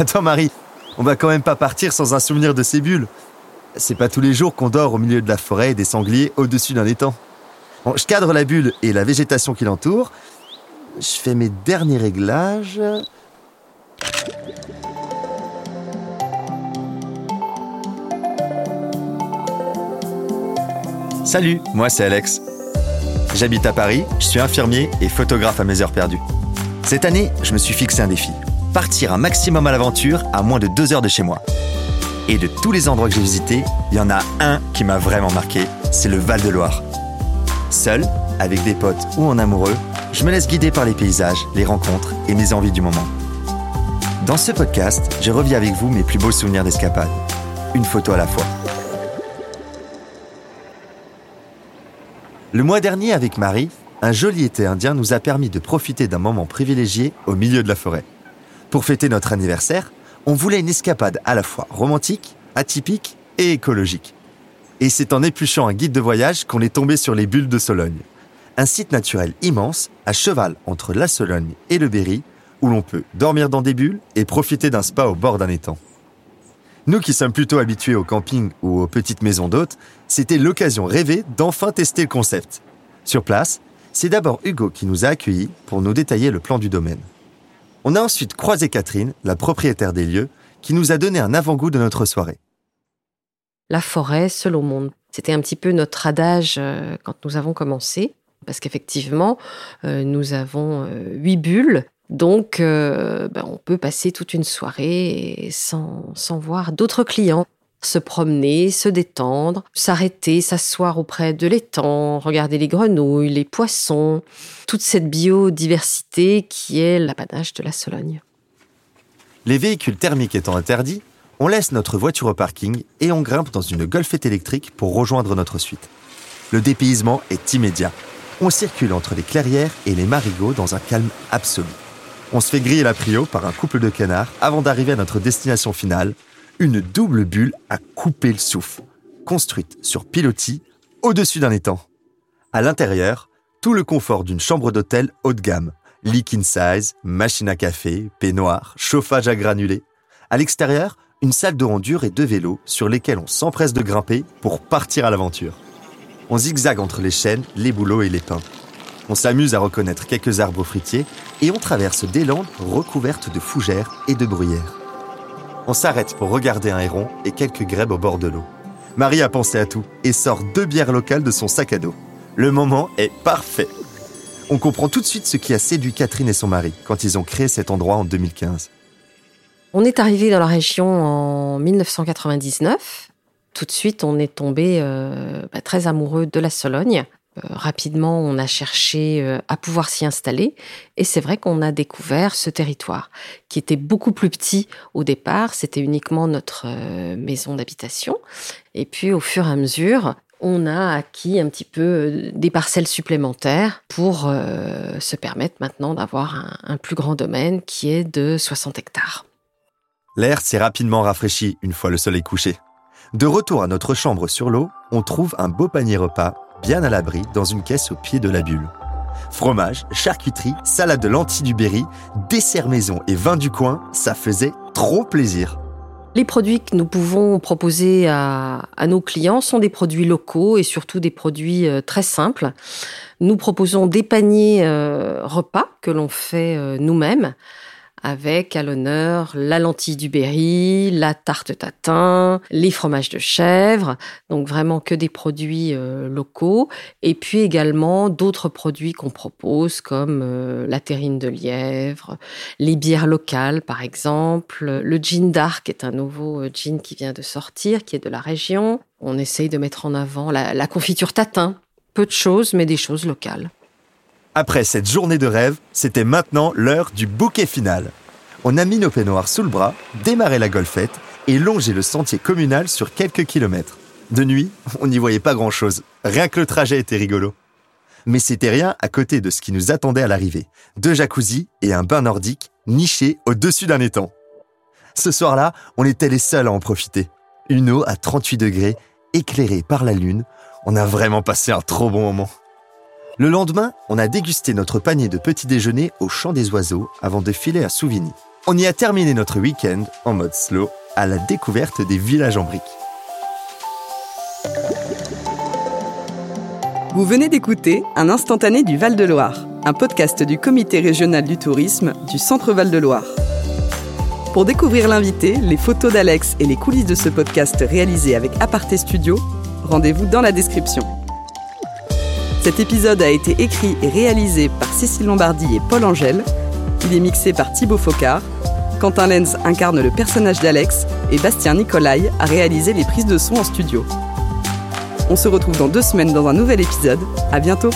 Attends Marie, on va quand même pas partir sans un souvenir de ces bulles. C'est pas tous les jours qu'on dort au milieu de la forêt et des sangliers au-dessus d'un étang. Je cadre la bulle et la végétation qui l'entoure. Je fais mes derniers réglages. Salut, moi c'est Alex. J'habite à Paris, je suis infirmier et photographe à mes heures perdues. Cette année, je me suis fixé un défi. Partir un maximum à l'aventure à moins de deux heures de chez moi. Et de tous les endroits que j'ai visités, il y en a un qui m'a vraiment marqué, c'est le Val de Loire. Seul, avec des potes ou en amoureux, je me laisse guider par les paysages, les rencontres et mes envies du moment. Dans ce podcast, je reviens avec vous mes plus beaux souvenirs d'escapade. Une photo à la fois. Le mois dernier, avec Marie, un joli été indien nous a permis de profiter d'un moment privilégié au milieu de la forêt. Pour fêter notre anniversaire, on voulait une escapade à la fois romantique, atypique et écologique. Et c'est en épluchant un guide de voyage qu'on est tombé sur les bulles de Sologne. Un site naturel immense, à cheval entre la Sologne et le Berry, où l'on peut dormir dans des bulles et profiter d'un spa au bord d'un étang. Nous qui sommes plutôt habitués au camping ou aux petites maisons d'hôtes, c'était l'occasion rêvée d'enfin tester le concept. Sur place, c'est d'abord Hugo qui nous a accueillis pour nous détailler le plan du domaine. On a ensuite croisé Catherine, la propriétaire des lieux, qui nous a donné un avant-goût de notre soirée. La forêt, seul au monde. C'était un petit peu notre adage euh, quand nous avons commencé, parce qu'effectivement, euh, nous avons euh, huit bulles donc, ben, on peut passer toute une soirée sans voir d'autres clients. Se promener, se détendre, s'arrêter, s'asseoir auprès de l'étang, regarder les grenouilles, les poissons, toute cette biodiversité qui est l'apanage de la Sologne. Les véhicules thermiques étant interdits, on laisse notre voiture au parking et on grimpe dans une golfette électrique pour rejoindre notre suite. Le dépaysement est immédiat. On circule entre les clairières et les marigots dans un calme absolu. On se fait griller la prio par un couple de canards avant d'arriver à notre destination finale, une double bulle à couper le souffle, construite sur pilotis au-dessus d'un étang. À l'intérieur, tout le confort d'une chambre d'hôtel haut de gamme, lit king size, machine à café, peignoir, chauffage à granulés. À l'extérieur, une salle de rondure et deux vélos sur lesquels on s'empresse de grimper pour partir à l'aventure. On zigzague entre les chênes, les bouleaux et les pins. On s'amuse à reconnaître quelques arbres fruitiers et on traverse des landes recouvertes de fougères et de bruyères. On s'arrête pour regarder un héron et quelques grèbes au bord de l'eau. Marie a pensé à tout et sort deux bières locales de son sac à dos. Le moment est parfait. On comprend tout de suite ce qui a séduit Catherine et son mari quand ils ont créé cet endroit en 2015. On est arrivé dans la région en 1999. Tout de suite, on est tombé euh, bah, très amoureux de la Sologne. Euh, rapidement, on a cherché euh, à pouvoir s'y installer et c'est vrai qu'on a découvert ce territoire qui était beaucoup plus petit au départ. C'était uniquement notre euh, maison d'habitation. Et puis, au fur et à mesure, on a acquis un petit peu des parcelles supplémentaires pour se permettre maintenant d'avoir un, un, plus grand domaine qui est de 60 hectares. L'air s'est rapidement rafraîchi une fois le soleil couché. De retour à notre chambre sur l'eau, on trouve un beau panier repas bien à l'abri dans une caisse au pied de la bulle. Fromage, charcuterie, salade de lentilles du Berry, dessert maison et vin du coin, ça faisait trop plaisir. Les produits que nous pouvons proposer à, nos clients sont des produits locaux et surtout des produits euh, très simples. Nous proposons des paniers euh, repas que l'on fait euh, nous-mêmes avec à l'honneur la lentille du Berry, la tarte tatin, les fromages de chèvre, donc vraiment que des produits euh, locaux, et puis également d'autres produits qu'on propose comme euh, la terrine de lièvre, les bières locales par exemple, le gin dark est un nouveau euh, gin qui vient de sortir, qui est de la région. On essaye de mettre en avant la confiture tatin, peu de choses mais des choses locales. Après cette journée de rêve, c'était maintenant l'heure du bouquet final. On a mis nos peignoirs sous le bras, démarré la golfette et longé le sentier communal sur quelques kilomètres. De nuit, on n'y voyait pas grand-chose, rien que le trajet était rigolo. Mais c'était rien à côté de ce qui nous attendait à l'arrivée. Deux jacuzzis et un bain nordique nichés au-dessus d'un étang. Ce soir-là, on était les seuls à en profiter. Une eau à 38 degrés, éclairée par la lune. On a vraiment passé un trop bon moment. Le lendemain, on a dégusté notre panier de petit déjeuner au champ des oiseaux avant de filer à Souvigny. On y a terminé notre week-end en mode slow à la découverte des villages en briques. Vous venez d'écouter Un instantané du Val-de-Loire, un podcast du Comité régional du tourisme du Centre Val-de-Loire. Pour découvrir l'invité, les photos d'Alex et les coulisses de ce podcast réalisé avec Aparté Studio, rendez-vous dans la description. Cet épisode a été écrit et réalisé par Cécile Lombardi et Paul Angèle. Il est mixé par Thibaut Focard. Quentin Lenz incarne le personnage d'Alex et Bastien Nicolai a réalisé les prises de son en studio. On se retrouve dans deux semaines dans un nouvel épisode. À bientôt!